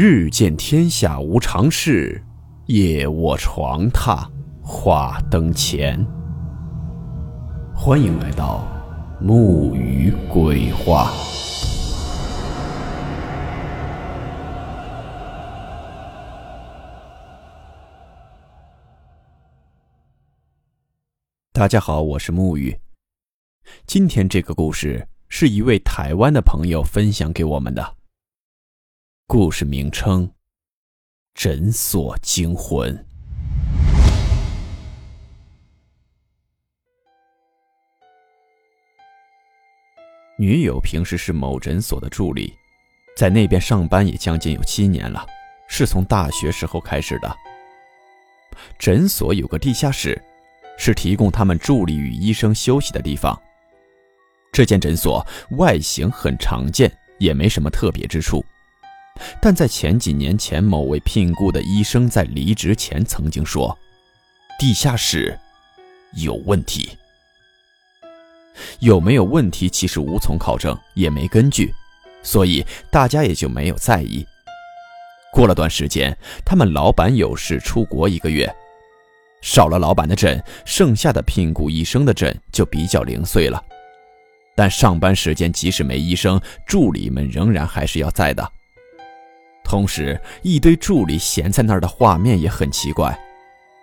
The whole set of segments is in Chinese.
日见天下无常事，夜卧床榻话灯前。欢迎来到木鱼鬼话。大家好，我是木鱼。今天这个故事是一位台湾的朋友分享给我们的。故事名称：诊所惊魂。女友平时是某诊所的助理，在那边上班也将近有七年了，是从大学时候开始的。诊所有个地下室，是提供他们助理与医生休息的地方。这间诊所外形很常见，也没什么特别之处。但在前几年前，某位聘雇的医生在离职前曾经说：“地下室有问题。”有没有问题，其实无从考证，也没根据，所以大家也就没有在意。过了段时间，他们老板有事出国一个月，少了老板的诊，剩下的聘雇医生的诊就比较零碎了。但上班时间即使没医生，助理们仍然还是要在的。同时，一堆助理闲在那儿的画面也很奇怪，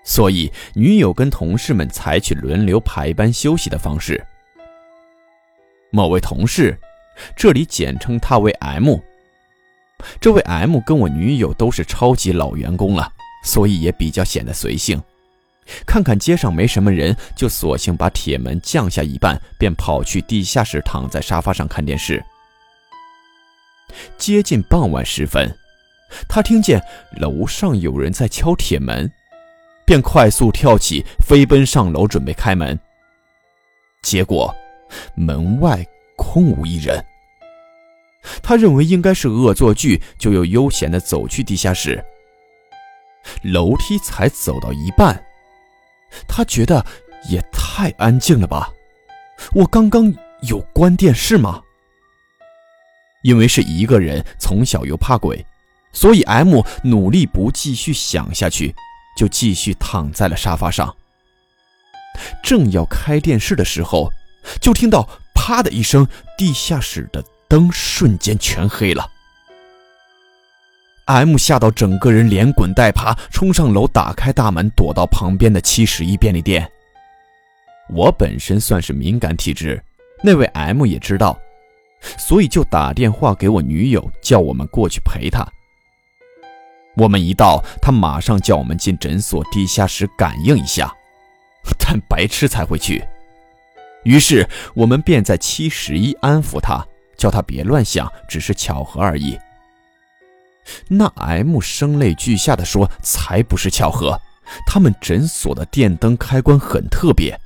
所以女友跟同事们采取轮流排班休息的方式。某位同事，这里简称他为 M。这位 M 跟我女友都是超级老员工了，所以也比较显得随性。看看街上没什么人，就索性把铁门降下一半，便跑去地下室躺在沙发上看电视。接近傍晚时分。他听见楼上有人在敲铁门，便快速跳起，飞奔上楼准备开门。结果，门外空无一人。他认为应该是恶作剧，就又悠闲地走去地下室。楼梯才走到一半，他觉得也太安静了吧？我刚刚有关电视吗？因为是一个人，从小又怕鬼。所以，M 努力不继续想下去，就继续躺在了沙发上。正要开电视的时候，就听到“啪”的一声，地下室的灯瞬间全黑了。M 吓到整个人连滚带爬，冲上楼，打开大门，躲到旁边的七十一便利店。我本身算是敏感体质，那位 M 也知道，所以就打电话给我女友，叫我们过去陪他。我们一到，他马上叫我们进诊所地下室感应一下，但白痴才会去。于是我们便在七十一安抚他，叫他别乱想，只是巧合而已。那 M 声泪俱下的说：“才不是巧合，他们诊所的电灯开关很特别，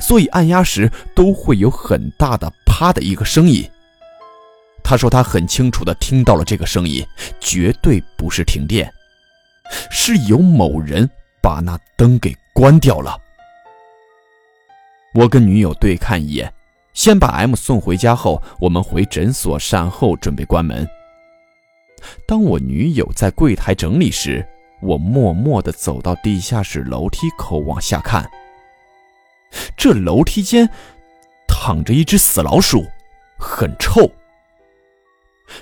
所以按压时都会有很大的啪的一个声音。”他说他很清楚地听到了这个声音，绝对不是停电，是有某人把那灯给关掉了。我跟女友对看一眼，先把 M 送回家后，我们回诊所善后，准备关门。当我女友在柜台整理时，我默默地走到地下室楼梯口往下看，这楼梯间躺着一只死老鼠，很臭。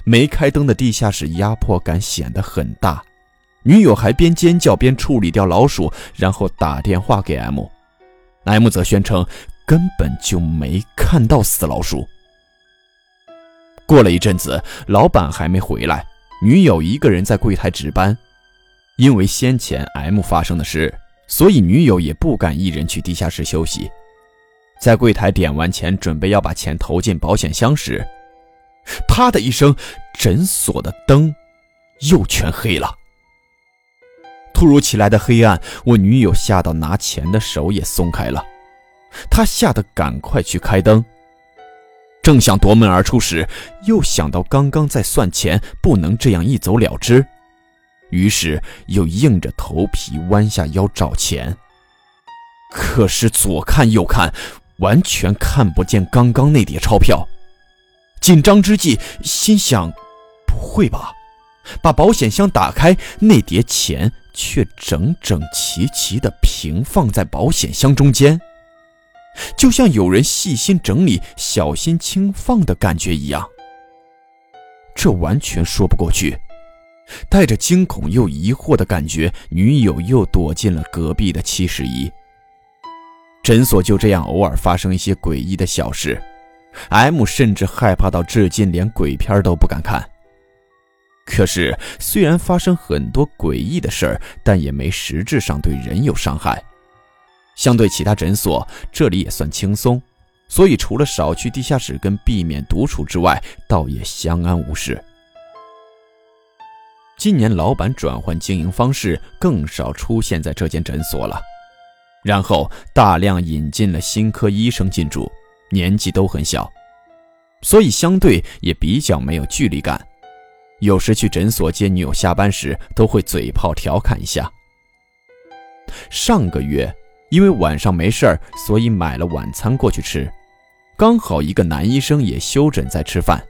没开灯的地下室压迫感显得很大，女友还边尖叫边处理掉老鼠，然后打电话给 M，M 则宣称根本就没看到死老鼠。过了一阵子，老板还没回来，女友一个人在柜台值班，因为先前 M 发生的事，所以女友也不敢一人去地下室休息，在柜台点完钱，准备要把钱投进保险箱时。啪的一声，诊所的灯又全黑了。突如其来的黑暗，我女友吓到拿钱的手也松开了。她吓得赶快去开灯，正想夺门而出时，又想到刚刚在算钱，不能这样一走了之，于是又硬着头皮弯下腰找钱。可是左看右看，完全看不见刚刚那叠钞票。紧张之际，心想：“不会吧？把保险箱打开，那叠钱却整整齐齐地平放在保险箱中间，就像有人细心整理、小心轻放的感觉一样。这完全说不过去。带着惊恐又疑惑的感觉，女友又躲进了隔壁的七十一。诊所就这样偶尔发生一些诡异的小事，M 甚至害怕到至今连鬼片都不敢看。可是，虽然发生很多诡异的事儿，但也没实质上对人有伤害。相对其他诊所，这里也算轻松，所以除了少去地下室跟避免独处之外，倒也相安无事。今年老板转换经营方式，更少出现在这间诊所了，然后大量引进了新科医生进驻，年纪都很小，所以相对也比较没有距离感。有时去诊所接女友下班时，都会嘴炮调侃一下。上个月因为晚上没事儿，所以买了晚餐过去吃，刚好一个男医生也休诊在吃饭，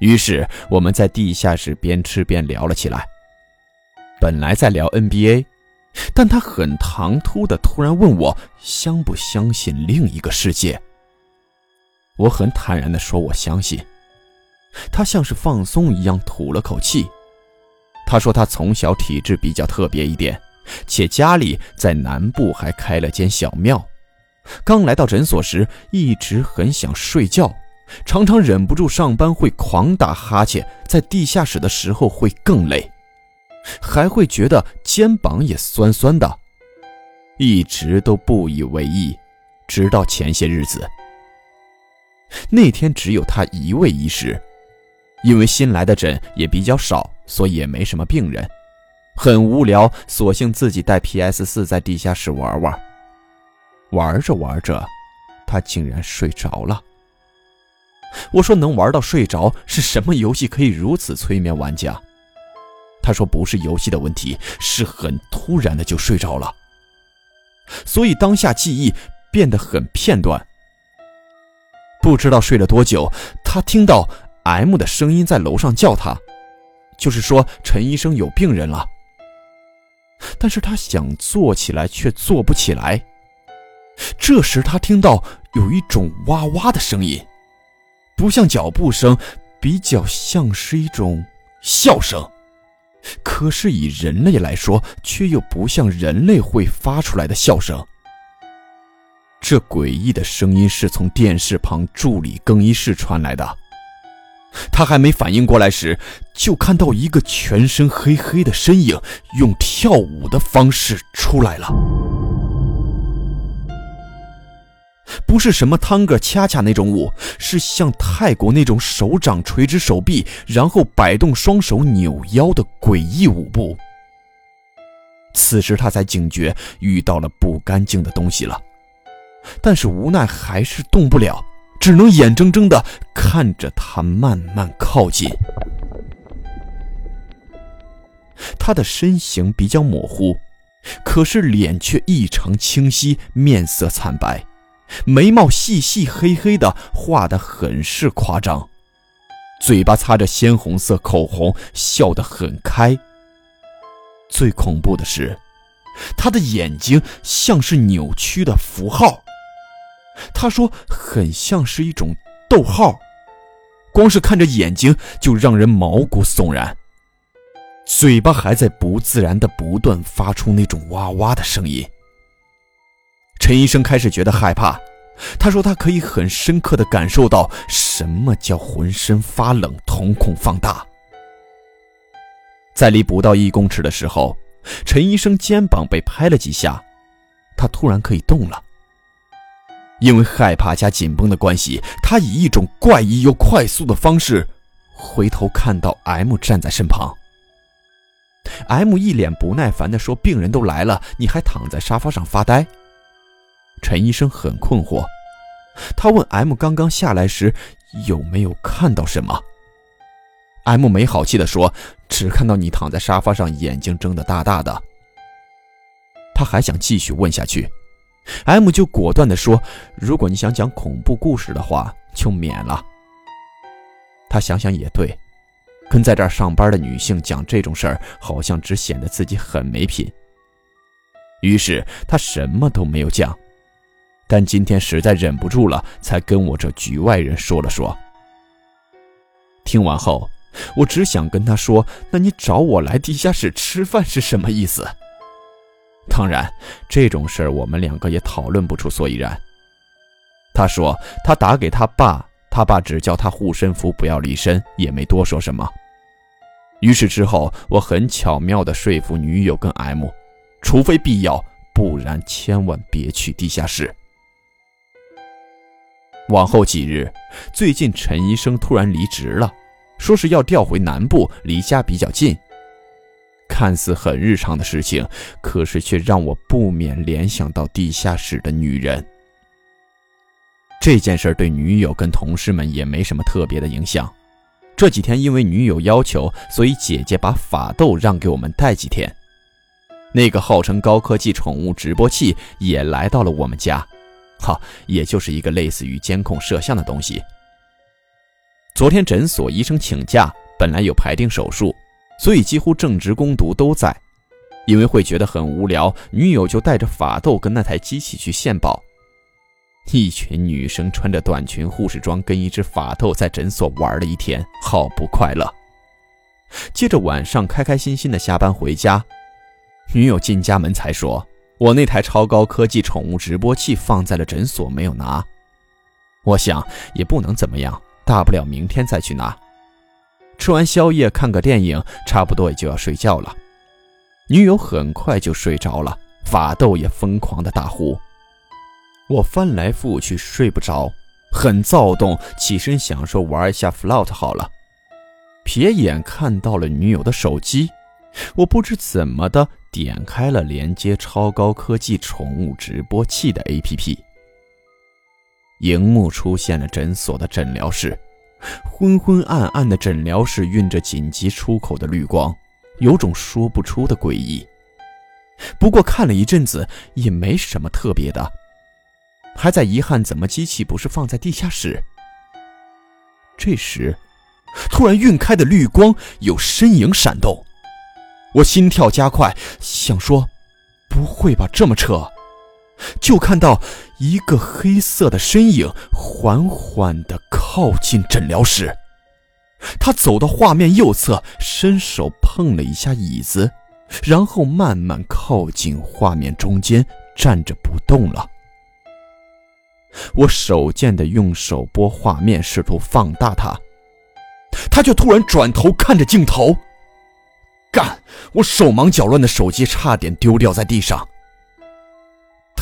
于是我们在地下室边吃边聊了起来。本来在聊 NBA，但他很唐突的突然问我相不相信另一个世界。我很坦然的说我相信。他像是放松一样吐了口气。他说他从小体质比较特别一点，且家里在南部还开了间小庙。刚来到诊所时，一直很想睡觉，常常忍不住上班会狂打哈欠，在地下室的时候会更累，还会觉得肩膀也酸酸的，一直都不以为意，直到前些日子。那天只有他一位医师。因为新来的诊也比较少，所以也没什么病人，很无聊，索性自己带 PS 四在地下室玩玩。玩着玩着，他竟然睡着了。我说：“能玩到睡着是什么游戏可以如此催眠玩家？”他说：“不是游戏的问题，是很突然的就睡着了，所以当下记忆变得很片段。不知道睡了多久，他听到。” M 的声音在楼上叫他，就是说陈医生有病人了。但是他想坐起来却坐不起来。这时他听到有一种哇哇的声音，不像脚步声，比较像是一种笑声。可是以人类来说，却又不像人类会发出来的笑声。这诡异的声音是从电视旁助理更衣室传来的。他还没反应过来时，就看到一个全身黑黑的身影用跳舞的方式出来了，不是什么汤哥恰恰那种舞，是像泰国那种手掌垂直手臂，然后摆动双手扭腰的诡异舞步。此时他才警觉遇到了不干净的东西了，但是无奈还是动不了。只能眼睁睁地看着他慢慢靠近。他的身形比较模糊，可是脸却异常清晰，面色惨白，眉毛细细黑黑的，画得很是夸张，嘴巴擦着鲜红色口红，笑得很开。最恐怖的是，他的眼睛像是扭曲的符号。他说：“很像是一种逗号，光是看着眼睛就让人毛骨悚然。嘴巴还在不自然的不断发出那种哇哇的声音。”陈医生开始觉得害怕。他说：“他可以很深刻的感受到什么叫浑身发冷、瞳孔放大。”在离不到一公尺的时候，陈医生肩膀被拍了几下，他突然可以动了。因为害怕加紧绷的关系，他以一种怪异又快速的方式回头看到 M 站在身旁。M 一脸不耐烦地说：“病人都来了，你还躺在沙发上发呆。”陈医生很困惑，他问 M 刚刚下来时有没有看到什么。M 没好气地说：“只看到你躺在沙发上，眼睛睁得大大的。”他还想继续问下去。M 就果断地说：“如果你想讲恐怖故事的话，就免了。”他想想也对，跟在这儿上班的女性讲这种事儿，好像只显得自己很没品。于是他什么都没有讲，但今天实在忍不住了，才跟我这局外人说了说。听完后，我只想跟他说：“那你找我来地下室吃饭是什么意思？”当然，这种事儿我们两个也讨论不出所以然。他说他打给他爸，他爸只叫他护身符不要离身，也没多说什么。于是之后，我很巧妙地说服女友跟 M，除非必要，不然千万别去地下室。往后几日，最近陈医生突然离职了，说是要调回南部，离家比较近。看似很日常的事情，可是却让我不免联想到地下室的女人。这件事对女友跟同事们也没什么特别的影响。这几天因为女友要求，所以姐姐把法斗让给我们带几天。那个号称高科技宠物直播器也来到了我们家，哈，也就是一个类似于监控摄像的东西。昨天诊所医生请假，本来有排定手术，所以几乎正职工读都在。因为会觉得很无聊，女友就带着法斗跟那台机器去献宝。一群女生穿着短裙、护士装，跟一只法斗在诊所玩了一天，好不快乐。接着晚上开开心心的下班回家，女友进家门才说：“我那台超高科技宠物直播器放在了诊所，没有拿。”我想也不能怎么样，大不了明天再去拿。吃完宵夜，看个电影，差不多也就要睡觉了。女友很快就睡着了，法斗也疯狂的大呼。我翻来覆去睡不着，很躁动，起身想说玩一下 float 好了。瞥眼看到了女友的手机，我不知怎么的点开了连接超高科技宠物直播器的 APP。荧幕出现了诊所的诊疗室，昏昏暗暗的诊疗室晕着紧急出口的绿光，有种说不出的诡异。不过看了一阵子也没什么特别的。还在遗憾怎么机器不是放在地下室？这时，突然晕开的绿光有身影闪动，我心跳加快，想说：“不会吧，这么扯！”就看到一个黑色的身影缓缓地靠近诊疗室，他走到画面右侧，伸手碰了一下椅子，然后慢慢靠近画面中间，站着不动了。我手贱的用手拨画面，试图放大它，他却突然转头看着镜头。干！我手忙脚乱的手机差点丢掉在地上。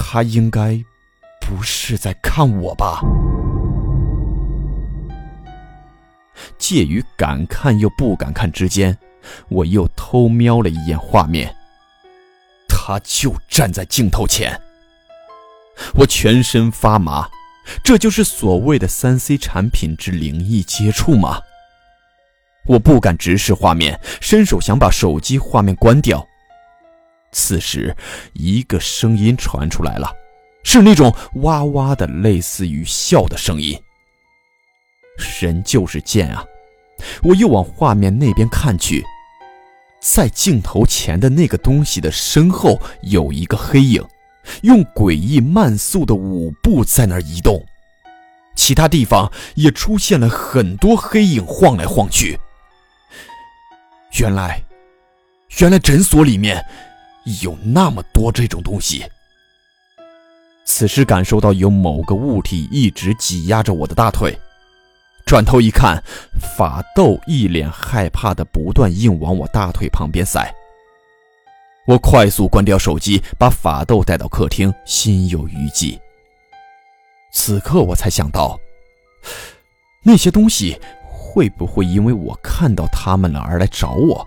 他应该不是在看我吧？介于敢看又不敢看之间，我又偷瞄了一眼画面，他就站在镜头前。我全身发麻，这就是所谓的三 C 产品之灵异接触吗？我不敢直视画面，伸手想把手机画面关掉。此时，一个声音传出来了，是那种哇哇的，类似于笑的声音。人就是贱啊！我又往画面那边看去，在镜头前的那个东西的身后有一个黑影。用诡异慢速的舞步在那儿移动，其他地方也出现了很多黑影晃来晃去。原来，原来诊所里面有那么多这种东西。此时感受到有某个物体一直挤压着我的大腿，转头一看，法斗一脸害怕的不断硬往我大腿旁边塞。我快速关掉手机，把法斗带到客厅，心有余悸。此刻我才想到，那些东西会不会因为我看到他们了而来找我？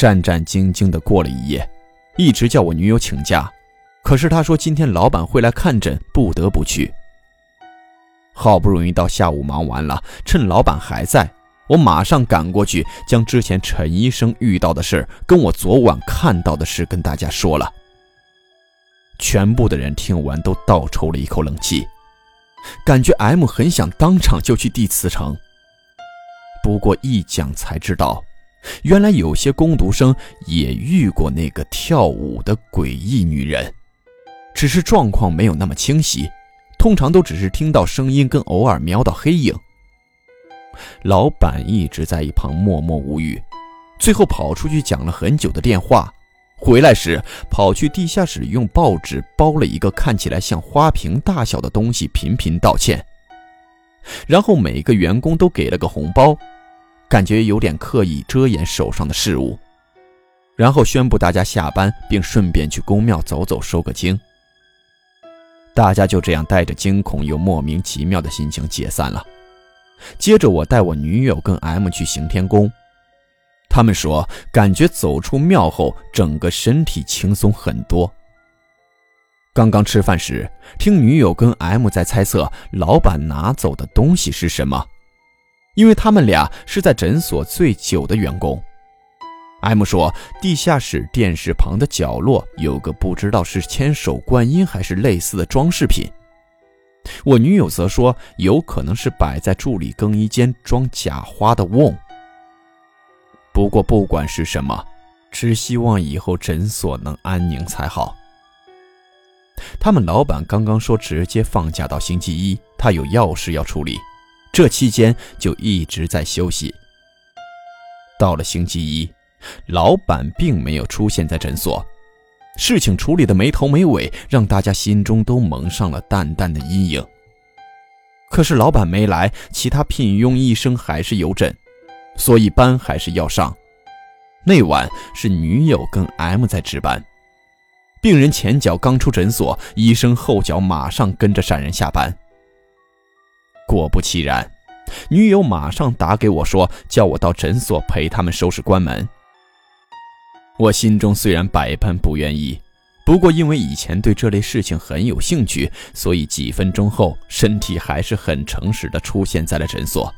战战兢兢的过了一夜，一直叫我女友请假，可是她说今天老板会来看诊，不得不去。好不容易到下午忙完了，趁老板还在。我马上赶过去，将之前陈医生遇到的事跟我昨晚看到的事跟大家说了。全部的人听完都倒抽了一口冷气，感觉 M 很想当场就去递辞呈。不过一讲才知道，原来有些工读生也遇过那个跳舞的诡异女人，只是状况没有那么清晰，通常都只是听到声音跟偶尔瞄到黑影。老板一直在一旁默默无语，最后跑出去讲了很久的电话，回来时跑去地下室用报纸包了一个看起来像花瓶大小的东西，频频道歉。然后每个员工都给了个红包，感觉有点刻意遮掩手上的事物。然后宣布大家下班，并顺便去公庙走走，收个经。大家就这样带着惊恐又莫名其妙的心情解散了。接着我带我女友跟 M 去行天宫，他们说感觉走出庙后，整个身体轻松很多。刚刚吃饭时，听女友跟 M 在猜测老板拿走的东西是什么，因为他们俩是在诊所最久的员工。M 说，地下室电视旁的角落有个不知道是千手观音还是类似的装饰品。我女友则说，有可能是摆在助理更衣间装假花的瓮。不过不管是什么，只希望以后诊所能安宁才好。他们老板刚刚说直接放假到星期一，他有要事要处理，这期间就一直在休息。到了星期一，老板并没有出现在诊所，事情处理的没头没尾，让大家心中都蒙上了淡淡的阴影。可是老板没来，其他聘用医生还是有诊，所以班还是要上。那晚是女友跟 M 在值班。病人前脚刚出诊所，医生后脚马上跟着闪人下班。果不其然，女友马上打给我说，叫我到诊所陪他们收拾关门。我心中虽然百般不愿意，不过因为以前对这类事情很有兴趣，所以几分钟后，身体还是很诚实的出现在了诊所。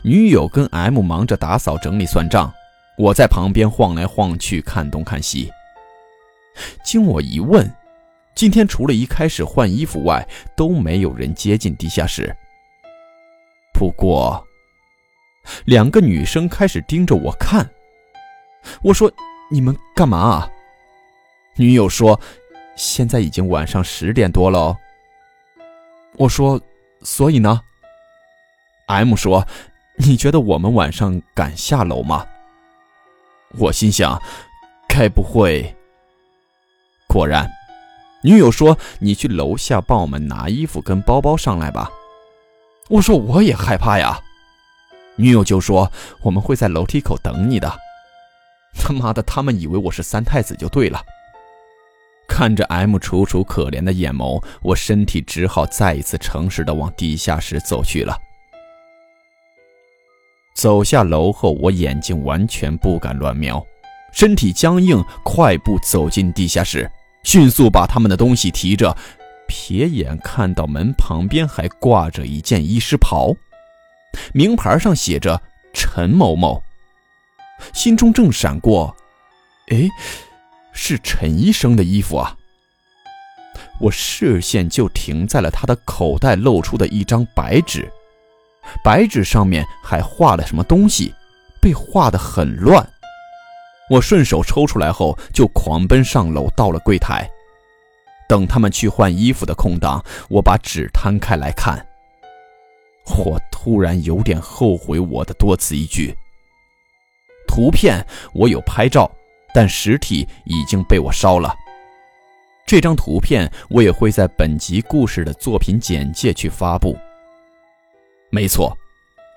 女友跟 M 忙着打扫整理算账，我在旁边晃来晃去看东看西。经我一问，今天除了一开始换衣服外，都没有人接近地下室。不过，两个女生开始盯着我看。我说：“你们干嘛啊？”女友说：“现在已经晚上十点多了。”我说：“所以呢？”M 说：“你觉得我们晚上敢下楼吗？”我心想：“该不会……”果然，女友说：“你去楼下帮我们拿衣服跟包包上来吧。”我说：“我也害怕呀。”女友就说：“我们会在楼梯口等你的。”他妈的，他们以为我是三太子就对了。看着 M 楚楚可怜的眼眸，我身体只好再一次诚实的往地下室走去了。走下楼后，我眼睛完全不敢乱瞄，身体僵硬，快步走进地下室。迅速把他们的东西提着，瞥眼看到门旁边还挂着一件医师袍，名牌上写着陈某某。心中正闪过，哎，是陈医生的衣服啊！我视线就停在了他的口袋露出的一张白纸，白纸上面还画了什么东西，被画得很乱。我顺手抽出来后，就狂奔上楼，到了柜台。等他们去换衣服的空档，我把纸摊开来看。我突然有点后悔我的多此一举。图片我有拍照，但实体已经被我烧了。这张图片我也会在本集故事的作品简介去发布。没错。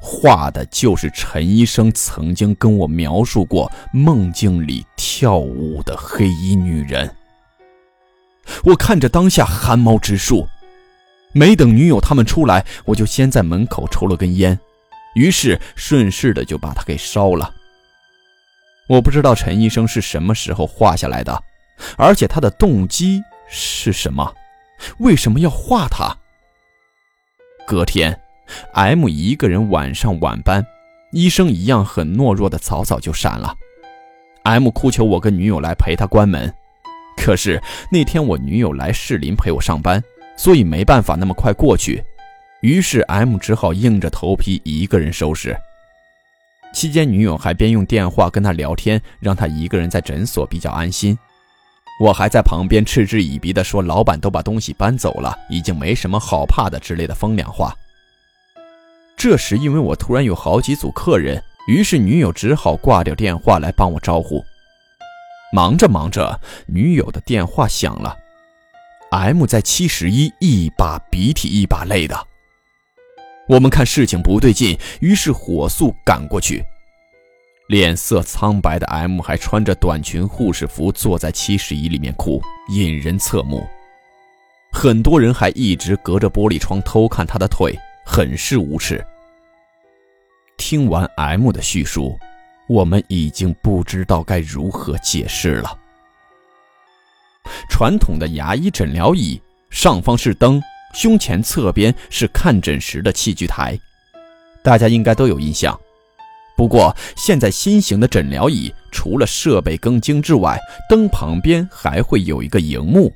画的就是陈医生曾经跟我描述过梦境里跳舞的黑衣女人。我看着当下汗毛直竖，没等女友他们出来，我就先在门口抽了根烟，于是顺势的就把它给烧了。我不知道陈医生是什么时候画下来的，而且他的动机是什么，为什么要画他？隔天。M 一个人晚上晚班，医生一样很懦弱的早早就闪了。M 哭求我跟女友来陪他关门，可是那天我女友来士林陪我上班，所以没办法那么快过去。于是 M 只好硬着头皮一个人收拾，期间，女友还边用电话跟他聊天，让他一个人在诊所比较安心。我还在旁边嗤之以鼻地说：“老板都把东西搬走了，已经没什么好怕的”之类的风凉话。这时，因为我突然有好几组客人，于是女友只好挂掉电话来帮我招呼。忙着忙着，女友的电话响了。M 在七十一，一把鼻涕一把泪的。我们看事情不对劲，于是火速赶过去。脸色苍白的 M 还穿着短裙护士服坐在七十一里面哭，引人侧目。很多人还一直隔着玻璃窗偷看他的腿，很是无耻。听完 M 的叙述，我们已经不知道该如何解释了。传统的牙医诊疗椅上方是灯。胸前侧边是看诊时的器具台，大家应该都有印象。不过现在新型的诊疗椅除了设备更精致外，灯旁边还会有一个荧幕。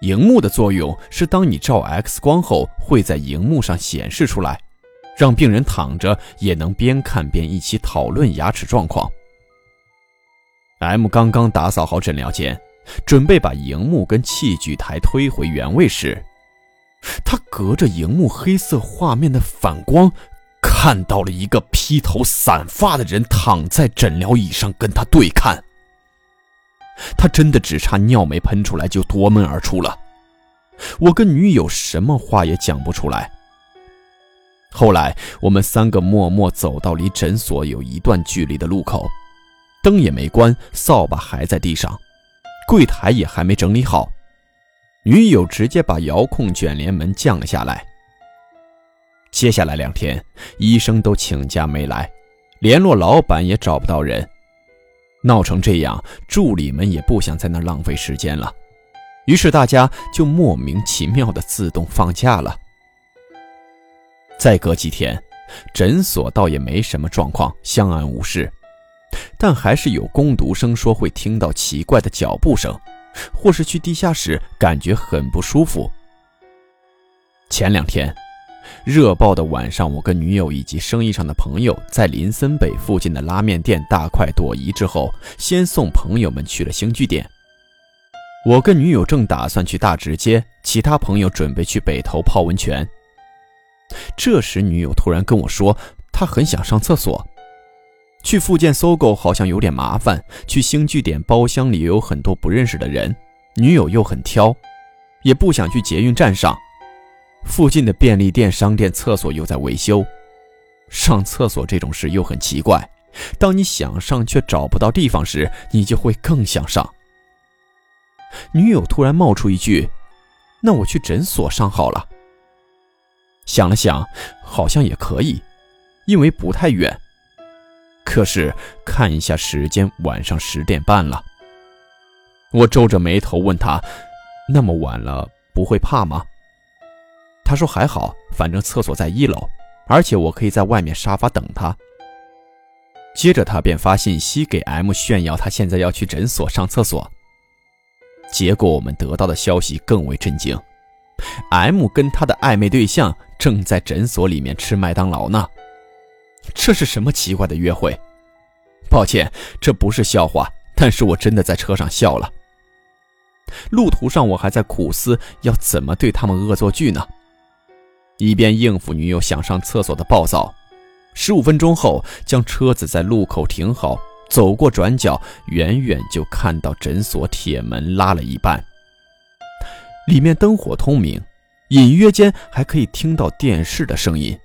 荧幕的作用是，当你照 X 光后，会在荧幕上显示出来，让病人躺着也能边看边一起讨论牙齿状况。M 刚刚打扫好诊疗间，准备把荧幕跟器具台推回原位时。他隔着荧幕黑色画面的反光，看到了一个披头散发的人躺在诊疗椅上跟他对看。他真的只差尿没喷出来就夺门而出了。我跟女友什么话也讲不出来。后来我们三个默默走到离诊所有一段距离的路口，灯也没关，扫把还在地上，柜台也还没整理好。女友直接把遥控卷帘门降了下来。接下来两天，医生都请假没来，联络老板也找不到人，闹成这样，助理们也不想在那浪费时间了，于是大家就莫名其妙的自动放假了。再隔几天，诊所倒也没什么状况，相安无事，但还是有工读生说会听到奇怪的脚步声。或是去地下室，感觉很不舒服。前两天，热爆的晚上，我跟女友以及生意上的朋友在林森北附近的拉面店大快朵颐之后，先送朋友们去了星聚点。我跟女友正打算去大直街，其他朋友准备去北头泡温泉。这时，女友突然跟我说，她很想上厕所。去附近搜狗好像有点麻烦，去星聚点包厢里有很多不认识的人，女友又很挑，也不想去捷运站上。附近的便利店、商店厕所又在维修，上厕所这种事又很奇怪。当你想上却找不到地方时，你就会更想上。女友突然冒出一句：“那我去诊所上好了。”想了想，好像也可以，因为不太远。可是看一下时间，晚上十点半了。我皱着眉头问他：“那么晚了，不会怕吗？”他说：“还好，反正厕所在一楼，而且我可以在外面沙发等他。”接着他便发信息给 M 炫耀他现在要去诊所上厕所。结果我们得到的消息更为震惊：M 跟他的暧昧对象正在诊所里面吃麦当劳呢。这是什么奇怪的约会？抱歉，这不是笑话，但是我真的在车上笑了。路途上，我还在苦思要怎么对他们恶作剧呢，一边应付女友想上厕所的暴躁。十五分钟后，将车子在路口停好，走过转角，远远就看到诊所铁门拉了一半，里面灯火通明，隐约间还可以听到电视的声音。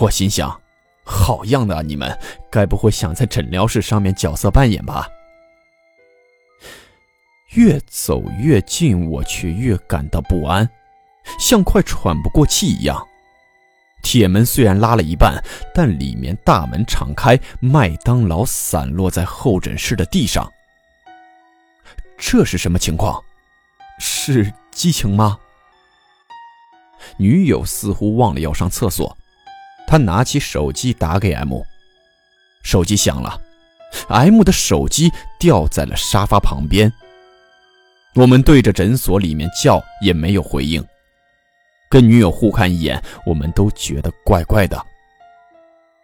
我心想。好样的啊！你们该不会想在诊疗室上面角色扮演吧？越走越近，我却越感到不安，像快喘不过气一样。铁门虽然拉了一半，但里面大门敞开，麦当劳散落在候诊室的地上。这是什么情况？是激情吗？女友似乎忘了要上厕所。她拿起手机打给 M，手机响了，M 的手机掉在了沙发旁边。我们对着诊所里面叫，也没有回应。跟女友互看一眼，我们都觉得怪怪的。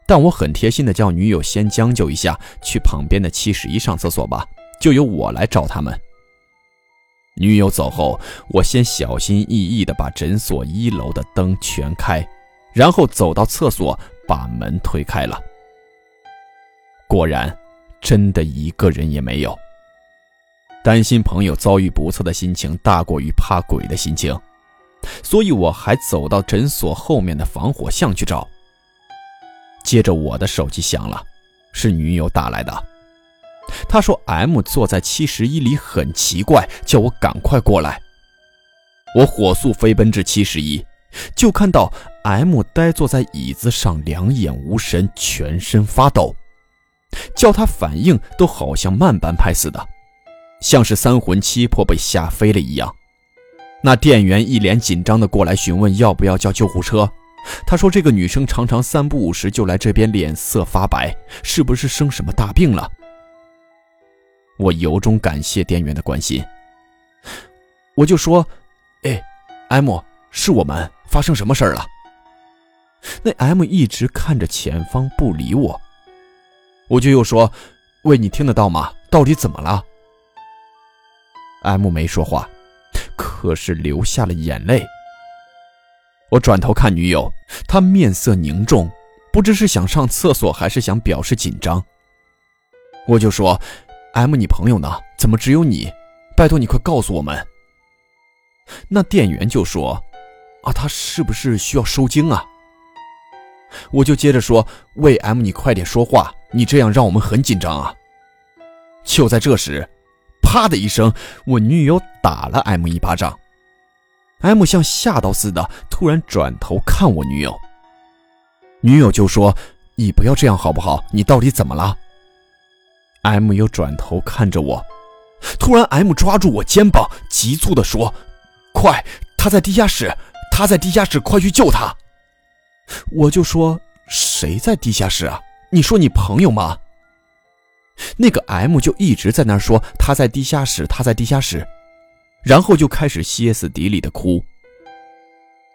但我很贴心的叫女友先将就一下，去旁边的七十一上厕所吧，就由我来找他们。女友走后，我先小心翼翼的把诊所一楼的灯全开，然后走到厕所，把门推开了。果然，真的一个人也没有。担心朋友遭遇不测的心情大过于怕鬼的心情，所以我还走到诊所后面的防火巷去找。接着我的手机响了，是女友打来的。她说 M 坐在七十一里很奇怪，叫我赶快过来。我火速飞奔至七十一，就看到 M 呆坐在椅子上，两眼无神，全身发抖，叫他反应都好像慢半拍似的。像是三魂七魄被吓飞了一样，那店员一脸紧张的过来询问要不要叫救护车。他说这个女生常常三不五时就来这边，脸色发白，是不是生什么大病了？我由衷感谢店员的关心，我就说：“哎，M，是我们，发生什么事儿了？”那 M 一直看着前方不理我，我就又说：“喂，你听得到吗？到底怎么了？” M 没说话，可是流下了眼泪。我转头看女友，她面色凝重，不知是想上厕所还是想表示紧张。我就说：“M，你朋友呢？怎么只有你？拜托你快告诉我们。”那店员就说：“啊，他是不是需要收精啊？”我就接着说：“喂，M，你快点说话，你这样让我们很紧张啊。”就在这时。啪的一声，我女友打了 M 一巴掌。M 像吓到似的，突然转头看我女友。女友就说：“你不要这样好不好？你到底怎么了？”M 又转头看着我，突然 M 抓住我肩膀，急促地说：“快，他在地下室，他在地下室，快去救他！”我就说：“谁在地下室啊？你说你朋友吗？”那个 M 就一直在那说他在地下室，他在地下室，然后就开始歇斯底里的哭。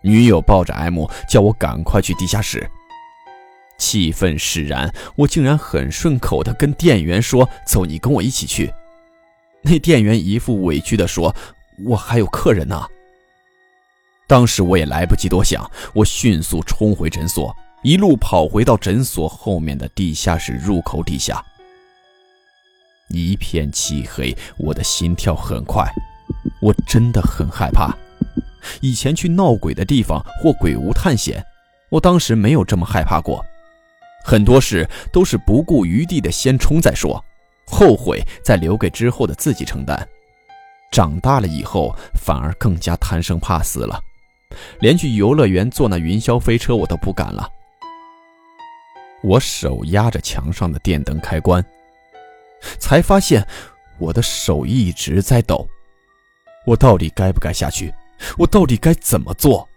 女友抱着 M 叫我赶快去地下室。气愤使然，我竟然很顺口的跟店员说：“走，你跟我一起去。”那店员一副委屈的说：“我还有客人呢。”当时我也来不及多想，我迅速冲回诊所，一路跑回到诊所后面的地下室入口底下。一片漆黑，我的心跳很快，我真的很害怕。以前去闹鬼的地方或鬼屋探险，我当时没有这么害怕过。很多事都是不顾余地的先冲再说，后悔再留给之后的自己承担。长大了以后，反而更加贪生怕死了，连去游乐园坐那云霄飞车我都不敢了。我手压着墙上的电灯开关。才发现我的手一直在抖，我到底该不该下去？我到底该怎么做？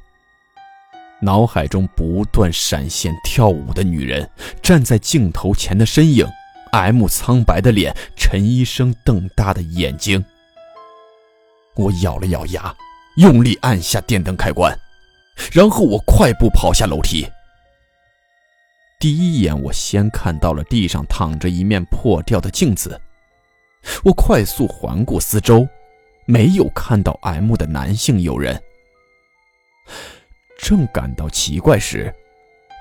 脑海中不断闪现跳舞的女人，站在镜头前的身影，M 苍白的脸，陈医生瞪大的眼睛。我咬了咬牙，用力按下电灯开关，然后我快步跑下楼梯。第一眼，我先看到了地上躺着一面破掉的镜子。我快速环顾四周，没有看到 M 的男性友人。正感到奇怪时，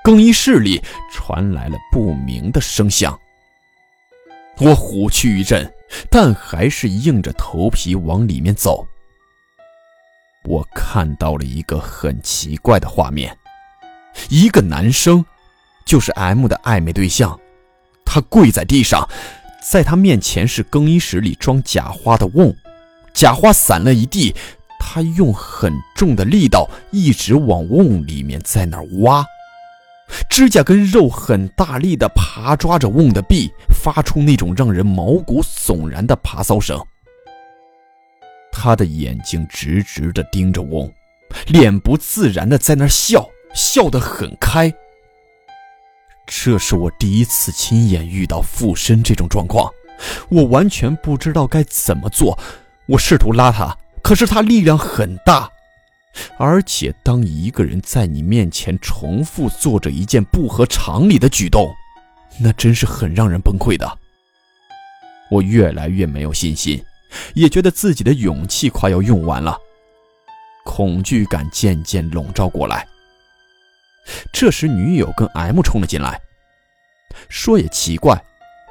更衣室里传来了不明的声响。我虎躯一震，但还是硬着头皮往里面走。我看到了一个很奇怪的画面：一个男生。就是 M 的暧昧对象，他跪在地上，在他面前是更衣室里装假花的瓮，假花散了一地，他用很重的力道一直往瓮里面在那挖，指甲跟肉很大力的爬抓着瓮的壁，发出那种让人毛骨悚然的爬骚声。他的眼睛直直的盯着瓮，脸不自然的在那笑，笑得很开。这是我第一次亲眼遇到附身这种状况，我完全不知道该怎么做。我试图拉他，可是他力量很大，而且，当一个人在你面前重复做着一件不合常理的举动，那真是很让人崩溃的。我越来越没有信心，也觉得自己的勇气快要用完了，恐惧感渐渐笼罩过来。这时，女友跟 M 冲了进来。说也奇怪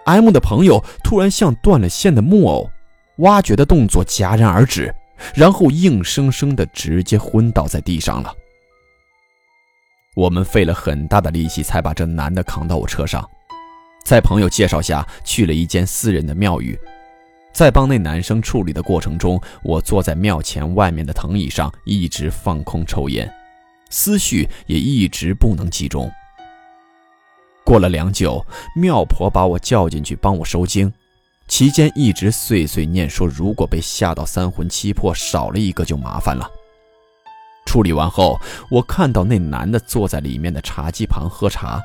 ，M 的朋友突然像断了线的木偶，挖掘的动作戛然而止。然后硬生生的直接昏倒在地上了。我们费了很大的力气才把这男的扛到我车上，在朋友介绍下去了一间私人的庙宇，在帮那男生处理的过程中，我坐在庙前外面的藤椅上，一直放空抽烟，思绪也一直不能集中。过了良久，庙婆把我叫进去帮我收经。期间一直碎碎念说：“如果被吓到三魂七魄，少了一个就麻烦了。”处理完后，我看到那男的坐在里面的茶几旁喝茶。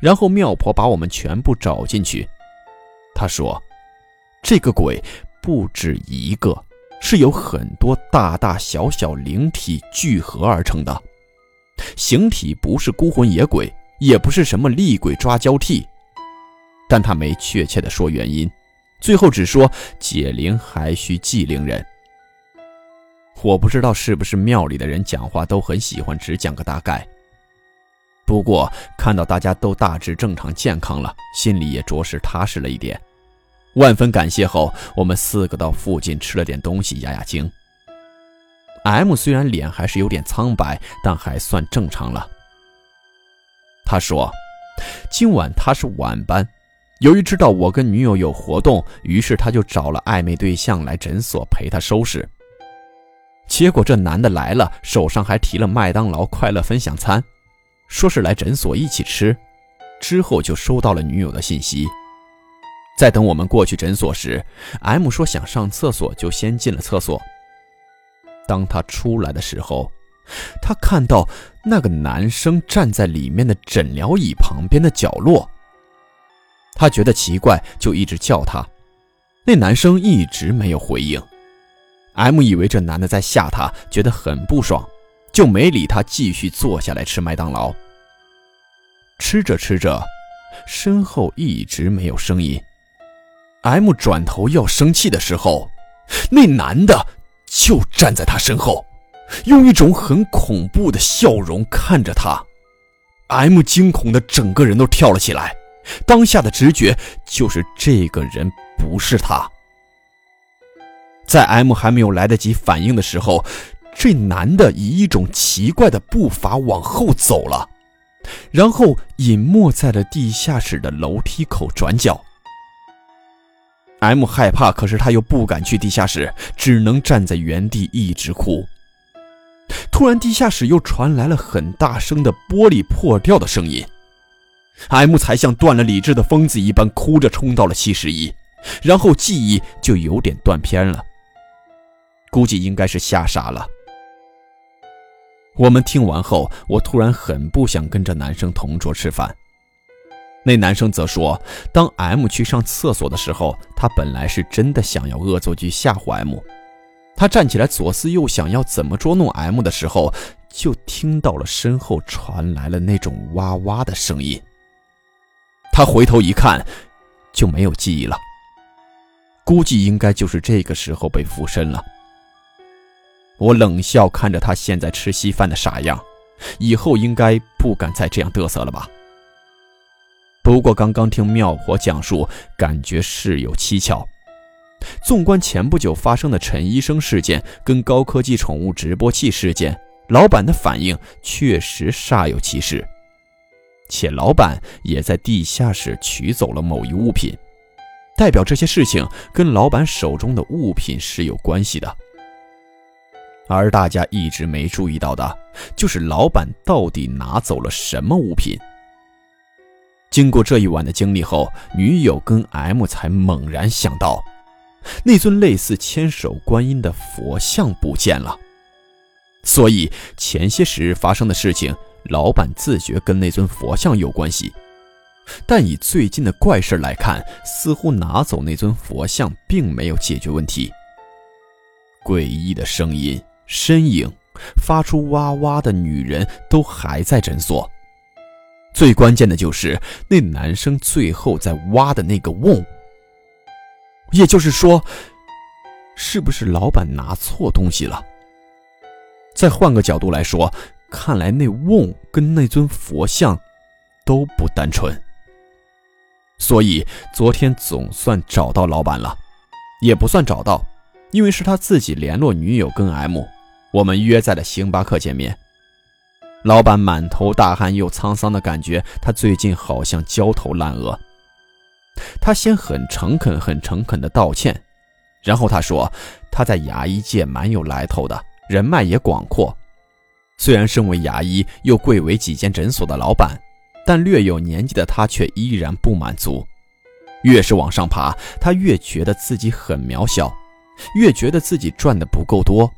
然后庙婆把我们全部找进去。她说：“这个鬼不止一个，是有很多大大小小灵体聚合而成的，形体不是孤魂野鬼，也不是什么厉鬼抓交替。”但他没确切的说原因，最后只说解铃还需系铃人。我不知道是不是庙里的人讲话都很喜欢只讲个大概。不过看到大家都大致正常健康了，心里也着实踏实了一点。万分感谢后，我们四个到附近吃了点东西压压惊。M 虽然脸还是有点苍白，但还算正常了。他说，今晚他是晚班。由于知道我跟女友有活动，于是他就找了暧昧对象来诊所陪他收拾。结果这男的来了，手上还提了麦当劳快乐分享餐，说是来诊所一起吃。之后就收到了女友的信息。在等我们过去诊所时，M 说想上厕所，就先进了厕所。当他出来的时候，他看到那个男生站在里面的诊疗椅旁边的角落。他觉得奇怪，就一直叫他。那男生一直没有回应。M 以为这男的在吓他，觉得很不爽，就没理他，继续坐下来吃麦当劳。吃着吃着，身后一直没有声音。M 转头要生气的时候，那男的就站在他身后，用一种很恐怖的笑容看着他。M 惊恐的整个人都跳了起来。当下的直觉就是这个人不是他。在 M 还没有来得及反应的时候，这男的以一种奇怪的步伐往后走了，然后隐没在了地下室的楼梯口转角。M 害怕，可是他又不敢去地下室，只能站在原地一直哭。突然，地下室又传来了很大声的玻璃破掉的声音。M 才像断了理智的疯子一般，哭着冲到了七十一，然后记忆就有点断片了，估计应该是吓傻了。我们听完后，我突然很不想跟着男生同桌吃饭。那男生则说，当 M 去上厕所的时候，他本来是真的想要恶作剧吓唬 M。他站起来左思右想要怎么捉弄 M 的时候，就听到了身后传来了那种哇哇的声音。他回头一看，就没有记忆了。估计应该就是这个时候被附身了。我冷笑看着他现在吃稀饭的傻样，以后应该不敢再这样嘚瑟了吧。不过刚刚听妙婆讲述，感觉事有蹊跷。纵观前不久发生的陈医生事件跟高科技宠物直播器事件，老板的反应确实煞有其事。且老板也在地下室取走了某一物品，代表这些事情跟老板手中的物品是有关系的。而大家一直没注意到的，就是老板到底拿走了什么物品。经过这一晚的经历后，女友跟 M 才猛然想到，那尊类似千手观音的佛像不见了。所以前些时日发生的事情。老板自觉跟那尊佛像有关系，但以最近的怪事来看，似乎拿走那尊佛像并没有解决问题。诡异的声音、身影发出哇哇的女人都还在诊所。最关键的就是那男生最后在挖的那个瓮，也就是说，是不是老板拿错东西了？再换个角度来说，看来那瓮跟那尊佛像都不单纯。所以昨天总算找到老板了，也不算找到，因为是他自己联络女友跟 M，我们约在了星巴克见面。老板满头大汗又沧桑的感觉，他最近好像焦头烂额。他先很诚恳、很诚恳的道歉，然后他说他在牙医界蛮有来头的，人脉也广阔。虽然身为牙医又贵为几间诊所的老板，但略有年纪的他却依然不满足。越是往上爬，他越觉得自己很渺小，越觉得自己赚的不够多。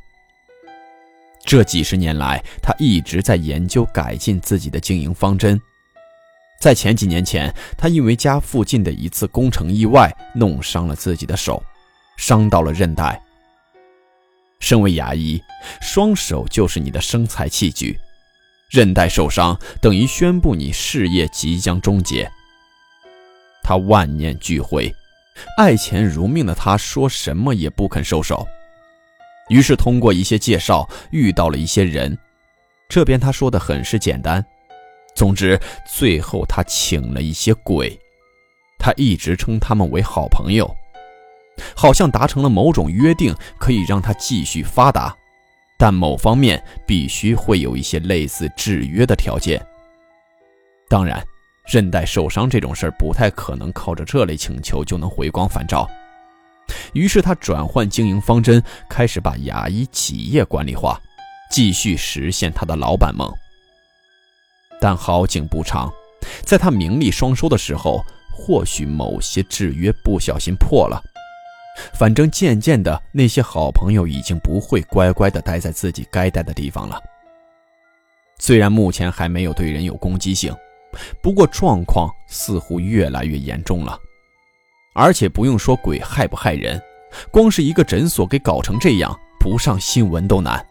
这几十年来，他一直在研究改进自己的经营方针。在前几年前，他因为家附近的一次工程意外，弄伤了自己的手，伤到了韧带。身为牙医，双手就是你的生财器具，韧带受伤等于宣布你事业即将终结。他万念俱灰，爱钱如命的他，说什么也不肯收手。于是通过一些介绍遇到了一些人，这边他说的很是简单。总之，最后他请了一些鬼，他一直称他们为好朋友，好像达成了某种约定，可以让他继续发达，但某方面必须会有一些类似制约的条件。当然，韧带受伤这种事儿不太可能靠着这类请求就能回光返照。于是他转换经营方针，开始把牙医企业管理化，继续实现他的老板梦。但好景不长，在他名利双收的时候，或许某些制约不小心破了。反正渐渐的，那些好朋友已经不会乖乖的待在自己该待的地方了。虽然目前还没有对人有攻击性，不过状况似乎越来越严重了。而且不用说鬼害不害人，光是一个诊所给搞成这样，不上新闻都难。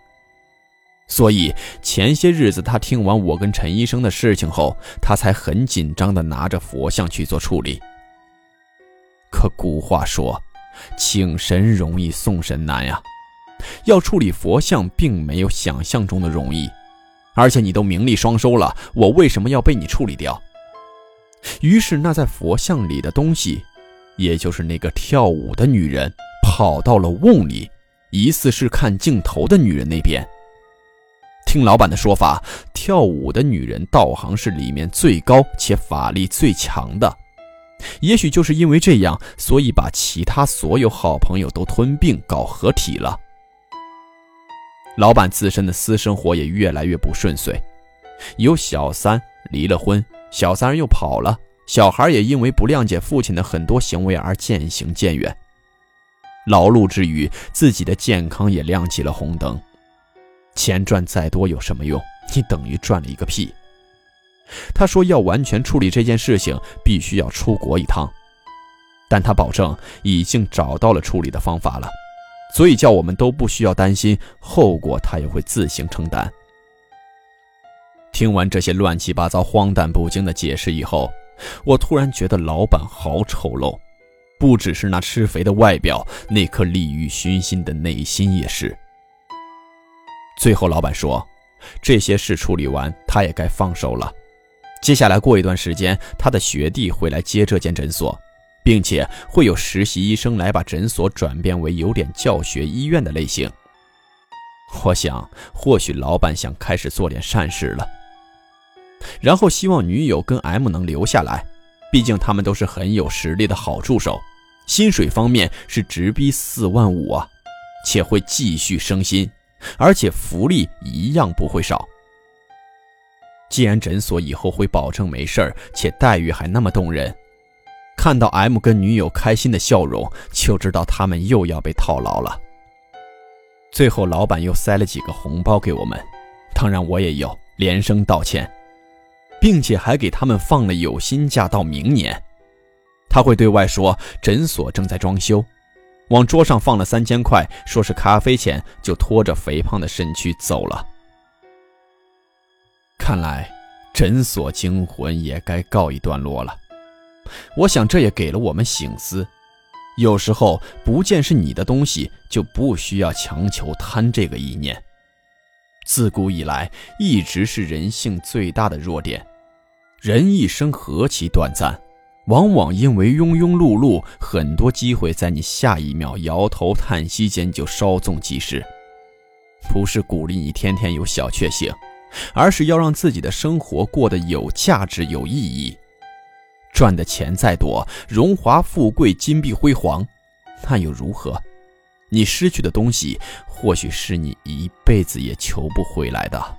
所以前些日子他听完我跟陈医生的事情后，他才很紧张的拿着佛像去做处理。可古话说，请神容易送神难呀，要处理佛像并没有想象中的容易。而且你都名利双收了，我为什么要被你处理掉？于是那在佛像里的东西。也就是那个跳舞的女人跑到了瓮里，疑似是看镜头的女人那边。听老板的说法，跳舞的女人道行是里面最高且法力最强的。也许就是因为这样，所以把其他所有好朋友都吞并搞合体了。老板自身的私生活也越来越不顺遂，有小三离了婚，小三又跑了。小孩也因为不谅解父亲的很多行为而渐行渐远。劳碌之余，自己的健康也亮起了红灯。钱赚再多有什么用？你等于赚了一个屁。他说要完全处理这件事情，必须要出国一趟，但他保证已经找到了处理的方法了，所以叫我们都不需要担心后果，他也会自行承担。听完这些乱七八糟、荒诞不经的解释以后。我突然觉得老板好丑陋，不只是那吃肥的外表，那颗利欲熏心的内心也是。最后，老板说，这些事处理完，他也该放手了。接下来过一段时间，他的学弟会来接这间诊所，并且会有实习医生来把诊所转变为有点教学医院的类型。我想，或许老板想开始做点善事了。然后希望女友跟 M 能留下来，毕竟他们都是很有实力的好助手，薪水方面是直逼四万五啊，且会继续升薪，而且福利一样不会少。既然诊所以后会保证没事儿，且待遇还那么动人，看到 M 跟女友开心的笑容，就知道他们又要被套牢了。最后，老板又塞了几个红包给我们，当然我也有，连声道歉。并且还给他们放了有薪假到明年，他会对外说诊所正在装修，往桌上放了三千块，说是咖啡钱，就拖着肥胖的身躯走了。看来，诊所惊魂也该告一段落了。我想，这也给了我们醒思：有时候不见是你的东西，就不需要强求贪这个意念。自古以来，一直是人性最大的弱点。人一生何其短暂！往往因为庸庸碌碌，很多机会在你下一秒摇头叹息间就稍纵即逝。不是鼓励你天天有小确幸，而是要让自己的生活过得有价值、有意义。赚的钱再多，荣华富贵、金碧辉煌，那又如何？你失去的东西，或许是你一辈子也求不回来的。